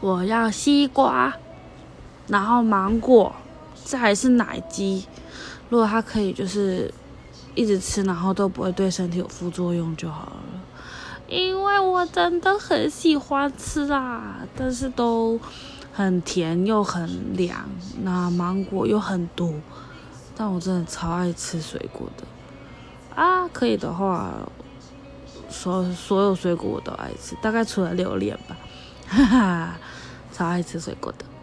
我要西瓜，然后芒果，再是奶鸡。如果它可以就是一直吃，然后都不会对身体有副作用就好了。因为我真的很喜欢吃啊，但是都很甜又很凉，那芒果又很多，但我真的超爱吃水果的啊！可以的话，所所有水果我都爱吃，大概除了榴莲吧，哈哈。超爱吃水果的。